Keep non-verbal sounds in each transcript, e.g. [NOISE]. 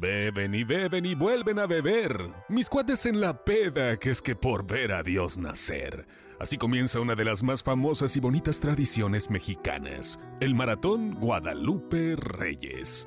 Beben y beben y vuelven a beber. Mis cuates en la peda, que es que por ver a Dios nacer. Así comienza una de las más famosas y bonitas tradiciones mexicanas, el Maratón Guadalupe Reyes.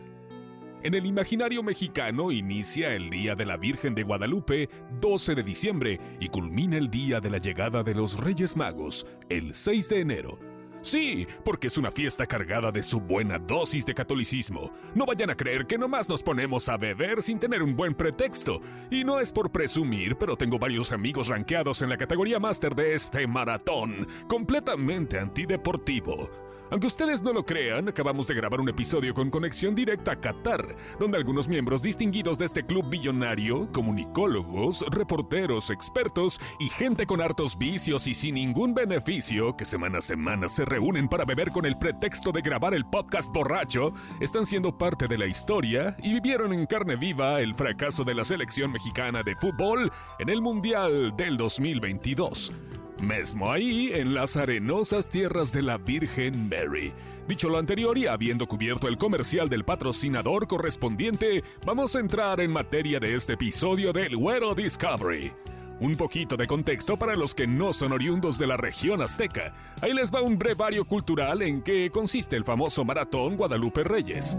En el imaginario mexicano inicia el Día de la Virgen de Guadalupe, 12 de diciembre, y culmina el día de la llegada de los Reyes Magos, el 6 de enero, Sí, porque es una fiesta cargada de su buena dosis de catolicismo. No vayan a creer que nomás nos ponemos a beber sin tener un buen pretexto. Y no es por presumir, pero tengo varios amigos rankeados en la categoría máster de este maratón, completamente antideportivo. Aunque ustedes no lo crean, acabamos de grabar un episodio con conexión directa a Qatar, donde algunos miembros distinguidos de este club billonario, comunicólogos, reporteros, expertos y gente con hartos vicios y sin ningún beneficio, que semana a semana se reúnen para beber con el pretexto de grabar el podcast borracho, están siendo parte de la historia y vivieron en carne viva el fracaso de la selección mexicana de fútbol en el Mundial del 2022. Mesmo ahí, en las arenosas tierras de la Virgen Mary. Dicho lo anterior y habiendo cubierto el comercial del patrocinador correspondiente, vamos a entrar en materia de este episodio del Güero Discovery. Un poquito de contexto para los que no son oriundos de la región azteca. Ahí les va un brevario cultural en que consiste el famoso maratón Guadalupe Reyes.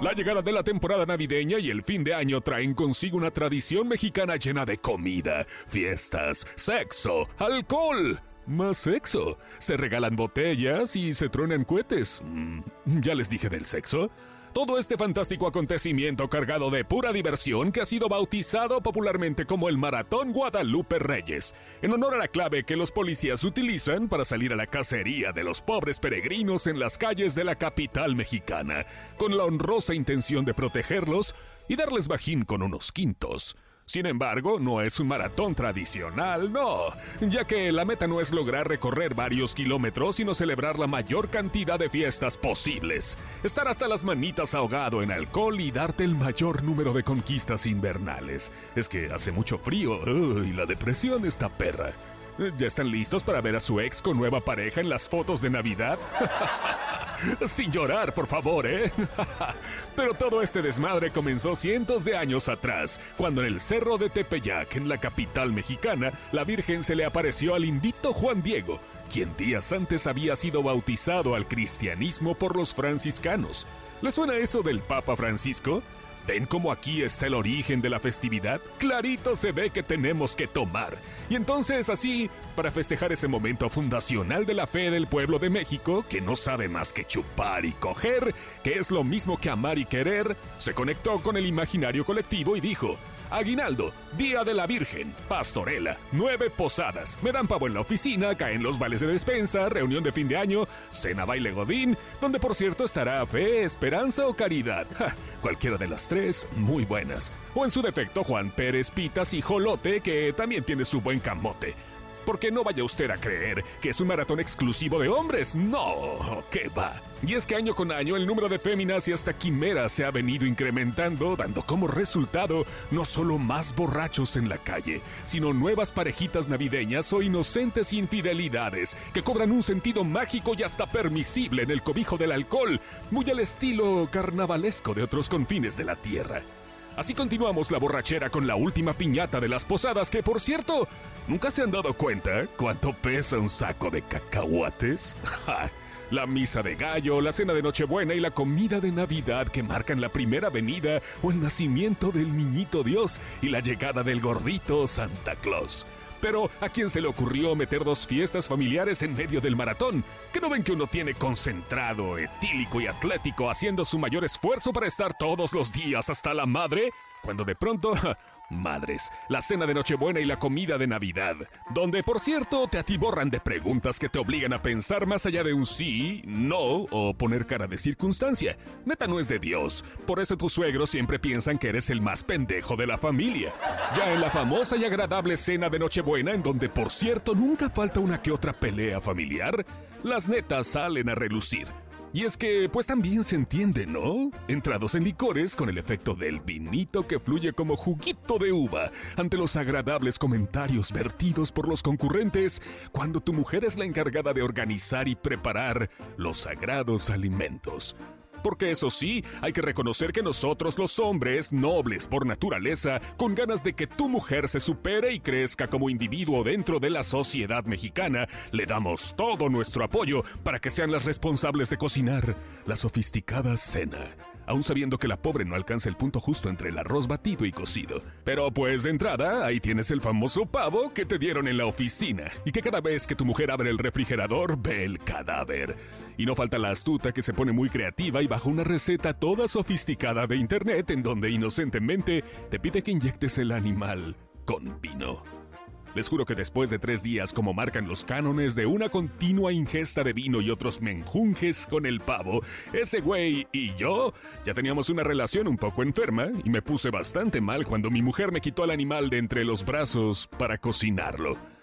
La llegada de la temporada navideña y el fin de año traen consigo una tradición mexicana llena de comida, fiestas, sexo, alcohol. Más sexo. Se regalan botellas y se truenan cohetes. Mm, ¿Ya les dije del sexo? Todo este fantástico acontecimiento cargado de pura diversión que ha sido bautizado popularmente como el Maratón Guadalupe Reyes, en honor a la clave que los policías utilizan para salir a la cacería de los pobres peregrinos en las calles de la capital mexicana, con la honrosa intención de protegerlos y darles bajín con unos quintos. Sin embargo, no es un maratón tradicional, no, ya que la meta no es lograr recorrer varios kilómetros, sino celebrar la mayor cantidad de fiestas posibles, estar hasta las manitas ahogado en alcohol y darte el mayor número de conquistas invernales. Es que hace mucho frío y la depresión está perra. ¿Ya están listos para ver a su ex con nueva pareja en las fotos de Navidad? [LAUGHS] Sin llorar, por favor, ¿eh? [LAUGHS] Pero todo este desmadre comenzó cientos de años atrás, cuando en el cerro de Tepeyac, en la capital mexicana, la Virgen se le apareció al indito Juan Diego, quien días antes había sido bautizado al cristianismo por los franciscanos. ¿Le suena eso del Papa Francisco? ¿Ven cómo aquí está el origen de la festividad? Clarito se ve que tenemos que tomar. Y entonces así, para festejar ese momento fundacional de la fe del pueblo de México, que no sabe más que chupar y coger, que es lo mismo que amar y querer, se conectó con el imaginario colectivo y dijo, Aguinaldo, Día de la Virgen, Pastorela, nueve posadas, me dan pavo en la oficina, caen los vales de despensa, reunión de fin de año, cena baile godín, donde por cierto estará fe, esperanza o caridad. cualquiera de las tres, muy buenas. O en su defecto Juan Pérez Pitas y Jolote, que también tiene su buen camote. Porque no vaya usted a creer que es un maratón exclusivo de hombres. No, ¿qué va? Y es que año con año el número de féminas y hasta quimeras se ha venido incrementando, dando como resultado no solo más borrachos en la calle, sino nuevas parejitas navideñas o inocentes infidelidades que cobran un sentido mágico y hasta permisible en el cobijo del alcohol, muy al estilo carnavalesco de otros confines de la tierra. Así continuamos la borrachera con la última piñata de las posadas que, por cierto, ¿nunca se han dado cuenta cuánto pesa un saco de cacahuates? [LAUGHS] La misa de gallo, la cena de Nochebuena y la comida de Navidad que marcan la primera venida o el nacimiento del niñito Dios y la llegada del gordito Santa Claus. Pero ¿a quién se le ocurrió meter dos fiestas familiares en medio del maratón? ¿Que no ven que uno tiene concentrado, etílico y atlético haciendo su mayor esfuerzo para estar todos los días hasta la madre? Cuando de pronto Madres, la cena de Nochebuena y la comida de Navidad, donde por cierto te atiborran de preguntas que te obligan a pensar más allá de un sí, no o poner cara de circunstancia. Neta no es de Dios, por eso tus suegros siempre piensan que eres el más pendejo de la familia. Ya en la famosa y agradable cena de Nochebuena, en donde por cierto nunca falta una que otra pelea familiar, las netas salen a relucir y es que, pues también se entiende, ¿no? Entrados en licores con el efecto del vinito que fluye como juguito de uva ante los agradables comentarios vertidos por los concurrentes cuando tu mujer es la encargada de organizar y preparar los sagrados alimentos. Porque eso sí, hay que reconocer que nosotros los hombres, nobles por naturaleza, con ganas de que tu mujer se supere y crezca como individuo dentro de la sociedad mexicana, le damos todo nuestro apoyo para que sean las responsables de cocinar la sofisticada cena aún sabiendo que la pobre no alcanza el punto justo entre el arroz batido y cocido. Pero pues de entrada, ahí tienes el famoso pavo que te dieron en la oficina y que cada vez que tu mujer abre el refrigerador ve el cadáver. Y no falta la astuta que se pone muy creativa y bajo una receta toda sofisticada de internet en donde inocentemente te pide que inyectes el animal con vino. Les juro que después de tres días, como marcan los cánones de una continua ingesta de vino y otros menjunjes con el pavo, ese güey y yo ya teníamos una relación un poco enferma y me puse bastante mal cuando mi mujer me quitó al animal de entre los brazos para cocinarlo.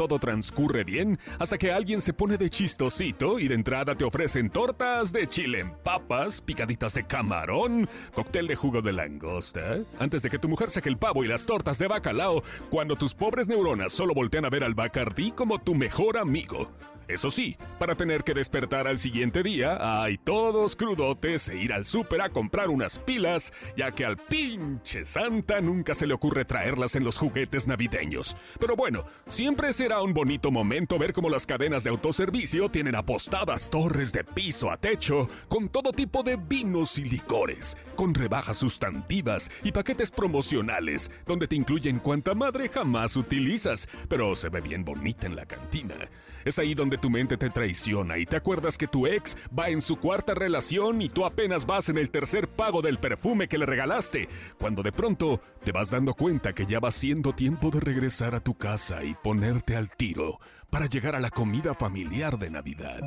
Todo transcurre bien hasta que alguien se pone de chistosito y de entrada te ofrecen tortas de chile en papas, picaditas de camarón, cóctel de jugo de langosta, antes de que tu mujer saque el pavo y las tortas de bacalao, cuando tus pobres neuronas solo voltean a ver al Bacardí como tu mejor amigo. Eso sí, para tener que despertar al siguiente día, hay todos crudotes e ir al súper a comprar unas pilas, ya que al pinche Santa nunca se le ocurre traerlas en los juguetes navideños. Pero bueno, siempre será un bonito momento ver cómo las cadenas de autoservicio tienen apostadas torres de piso a techo con todo tipo de vinos y licores, con rebajas sustantivas y paquetes promocionales, donde te incluyen cuanta madre jamás utilizas, pero se ve bien bonita en la cantina. Es ahí donde tu mente te traiciona y te acuerdas que tu ex va en su cuarta relación y tú apenas vas en el tercer pago del perfume que le regalaste, cuando de pronto te vas dando cuenta que ya va siendo tiempo de regresar a tu casa y ponerte al tiro para llegar a la comida familiar de Navidad,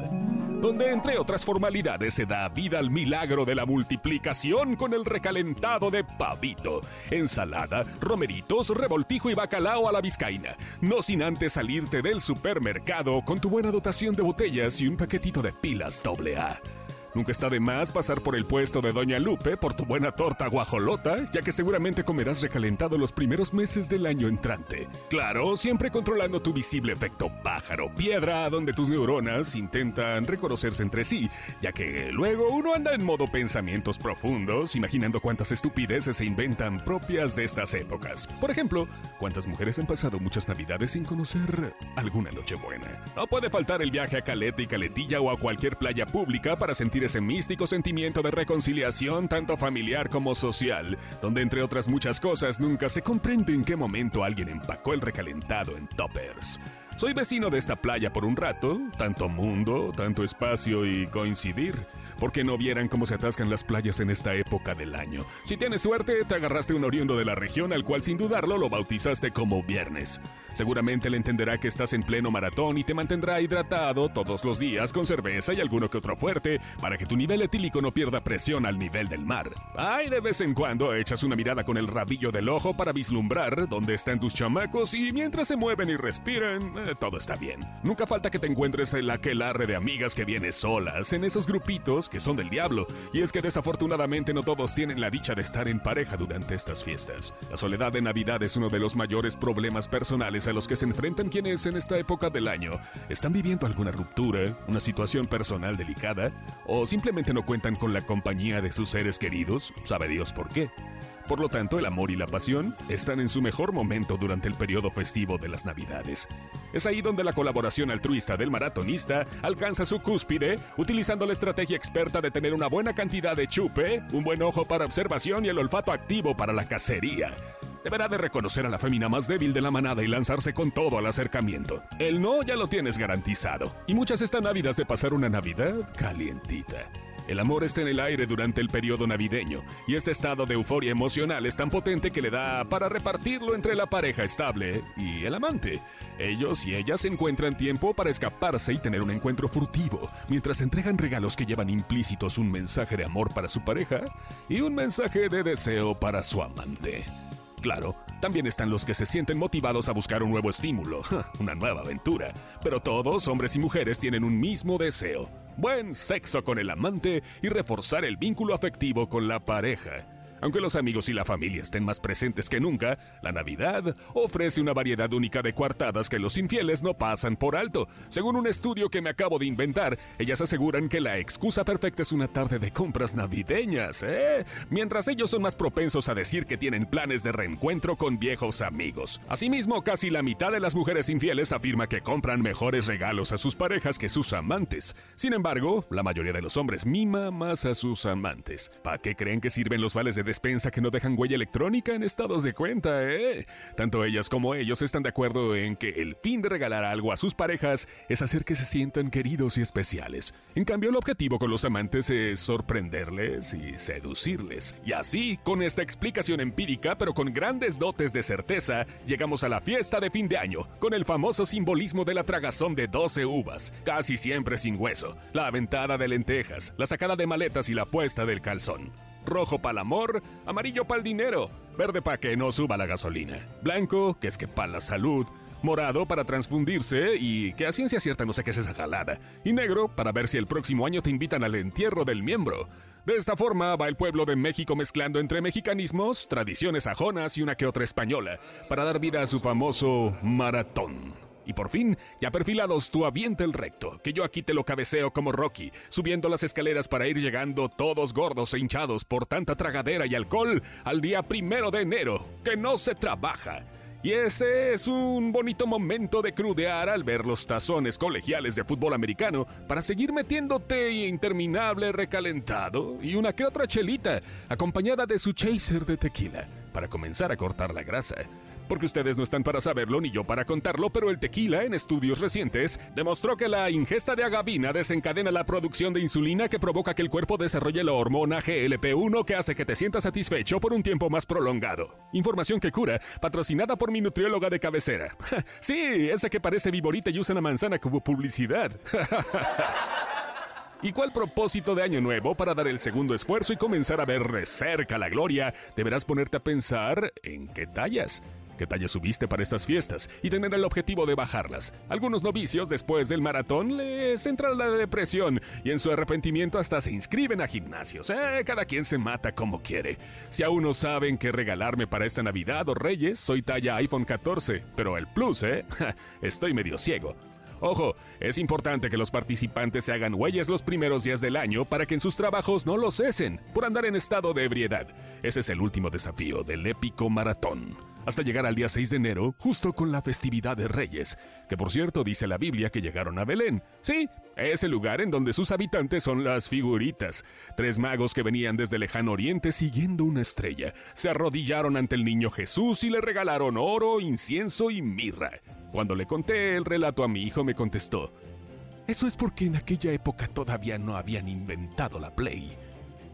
donde entre otras formalidades se da vida al milagro de la multiplicación con el recalentado de pavito, ensalada, romeritos, revoltijo y bacalao a la vizcaína, no sin antes salirte del supermercado con tu buena dotación de botellas y un paquetito de pilas AA. Nunca está de más pasar por el puesto de Doña Lupe por tu buena torta guajolota, ya que seguramente comerás recalentado los primeros meses del año entrante. Claro, siempre controlando tu visible efecto pájaro piedra, donde tus neuronas intentan reconocerse entre sí, ya que luego uno anda en modo pensamientos profundos, imaginando cuántas estupideces se inventan propias de estas épocas. Por ejemplo, cuántas mujeres han pasado muchas navidades sin conocer alguna Nochebuena. No puede faltar el viaje a Caleta y Caletilla o a cualquier playa pública para sentir ese místico sentimiento de reconciliación tanto familiar como social, donde entre otras muchas cosas nunca se comprende en qué momento alguien empacó el recalentado en toppers. Soy vecino de esta playa por un rato, tanto mundo, tanto espacio y coincidir porque no vieran cómo se atascan las playas en esta época del año. Si tienes suerte, te agarraste un oriundo de la región al cual sin dudarlo lo bautizaste como viernes. Seguramente le entenderá que estás en pleno maratón y te mantendrá hidratado todos los días con cerveza y alguno que otro fuerte para que tu nivel etílico no pierda presión al nivel del mar. Ay, de vez en cuando echas una mirada con el rabillo del ojo para vislumbrar dónde están tus chamacos y mientras se mueven y respiran, eh, todo está bien. Nunca falta que te encuentres en aquelarre de amigas que vienes solas, en esos grupitos que son del diablo, y es que desafortunadamente no todos tienen la dicha de estar en pareja durante estas fiestas. La soledad de Navidad es uno de los mayores problemas personales a los que se enfrentan quienes en esta época del año están viviendo alguna ruptura, una situación personal delicada, o simplemente no cuentan con la compañía de sus seres queridos, sabe Dios por qué. Por lo tanto, el amor y la pasión están en su mejor momento durante el periodo festivo de las Navidades. Es ahí donde la colaboración altruista del maratonista alcanza su cúspide, utilizando la estrategia experta de tener una buena cantidad de chupe, un buen ojo para observación y el olfato activo para la cacería. Deberá de reconocer a la fémina más débil de la manada y lanzarse con todo al acercamiento. El no ya lo tienes garantizado, y muchas están ávidas de pasar una Navidad calientita. El amor está en el aire durante el periodo navideño, y este estado de euforia emocional es tan potente que le da para repartirlo entre la pareja estable y el amante. Ellos y ellas encuentran tiempo para escaparse y tener un encuentro furtivo, mientras entregan regalos que llevan implícitos un mensaje de amor para su pareja y un mensaje de deseo para su amante. Claro, también están los que se sienten motivados a buscar un nuevo estímulo, [LAUGHS] una nueva aventura. Pero todos, hombres y mujeres, tienen un mismo deseo. Buen sexo con el amante y reforzar el vínculo afectivo con la pareja. Aunque los amigos y la familia estén más presentes que nunca, la Navidad ofrece una variedad única de coartadas que los infieles no pasan por alto. Según un estudio que me acabo de inventar, ellas aseguran que la excusa perfecta es una tarde de compras navideñas, ¿eh? Mientras ellos son más propensos a decir que tienen planes de reencuentro con viejos amigos. Asimismo, casi la mitad de las mujeres infieles afirma que compran mejores regalos a sus parejas que sus amantes. Sin embargo, la mayoría de los hombres mima más a sus amantes. ¿Para qué creen que sirven los vales de despensa que no dejan huella electrónica en estados de cuenta, eh? Tanto ellas como ellos están de acuerdo en que el fin de regalar algo a sus parejas es hacer que se sientan queridos y especiales. En cambio, el objetivo con los amantes es sorprenderles y seducirles. Y así, con esta explicación empírica, pero con grandes dotes de certeza, llegamos a la fiesta de fin de año, con el famoso simbolismo de la tragazón de 12 uvas, casi siempre sin hueso, la aventada de lentejas, la sacada de maletas y la puesta del calzón rojo para el amor, amarillo para el dinero, verde para que no suba la gasolina, blanco, que es que para la salud, morado para transfundirse y que a ciencia cierta no sé qué es esa jalada, y negro para ver si el próximo año te invitan al entierro del miembro. De esta forma va el pueblo de México mezclando entre mexicanismos, tradiciones ajonas y una que otra española, para dar vida a su famoso maratón. Y por fin, ya perfilados, tú avienta el recto, que yo aquí te lo cabeceo como Rocky, subiendo las escaleras para ir llegando todos gordos e hinchados por tanta tragadera y alcohol al día primero de enero, que no se trabaja. Y ese es un bonito momento de crudear al ver los tazones colegiales de fútbol americano para seguir metiéndote interminable recalentado y una que otra chelita, acompañada de su chaser de tequila, para comenzar a cortar la grasa porque ustedes no están para saberlo ni yo para contarlo, pero el tequila en estudios recientes demostró que la ingesta de agavina desencadena la producción de insulina que provoca que el cuerpo desarrolle la hormona GLP-1 que hace que te sientas satisfecho por un tiempo más prolongado. Información que cura, patrocinada por mi nutrióloga de cabecera. [LAUGHS] sí, esa que parece viborita y usa una manzana como publicidad. [LAUGHS] ¿Y cuál propósito de año nuevo para dar el segundo esfuerzo y comenzar a ver de cerca la gloria? Deberás ponerte a pensar en qué tallas qué talla subiste para estas fiestas y tener el objetivo de bajarlas. Algunos novicios después del maratón les entra la depresión y en su arrepentimiento hasta se inscriben a gimnasios. Eh, cada quien se mata como quiere. Si aún no saben qué regalarme para esta Navidad o Reyes, soy talla iPhone 14, pero el Plus, ¿eh? [LAUGHS] Estoy medio ciego. Ojo, es importante que los participantes se hagan huellas los primeros días del año para que en sus trabajos no los cesen por andar en estado de ebriedad. Ese es el último desafío del épico maratón hasta llegar al día 6 de enero, justo con la festividad de Reyes, que por cierto dice la Biblia que llegaron a Belén. Sí, es el lugar en donde sus habitantes son las figuritas. Tres magos que venían desde lejano oriente siguiendo una estrella. Se arrodillaron ante el niño Jesús y le regalaron oro, incienso y mirra. Cuando le conté el relato a mi hijo me contestó, eso es porque en aquella época todavía no habían inventado la Play.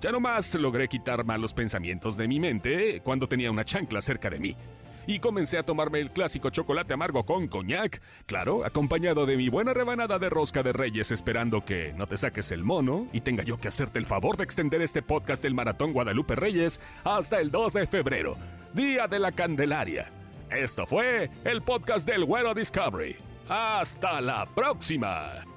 Ya nomás logré quitar malos pensamientos de mi mente cuando tenía una chancla cerca de mí y comencé a tomarme el clásico chocolate amargo con coñac, claro, acompañado de mi buena rebanada de rosca de reyes esperando que no te saques el mono y tenga yo que hacerte el favor de extender este podcast del Maratón Guadalupe Reyes hasta el 2 de febrero, Día de la Candelaria. Esto fue el podcast del Güero Discovery. Hasta la próxima.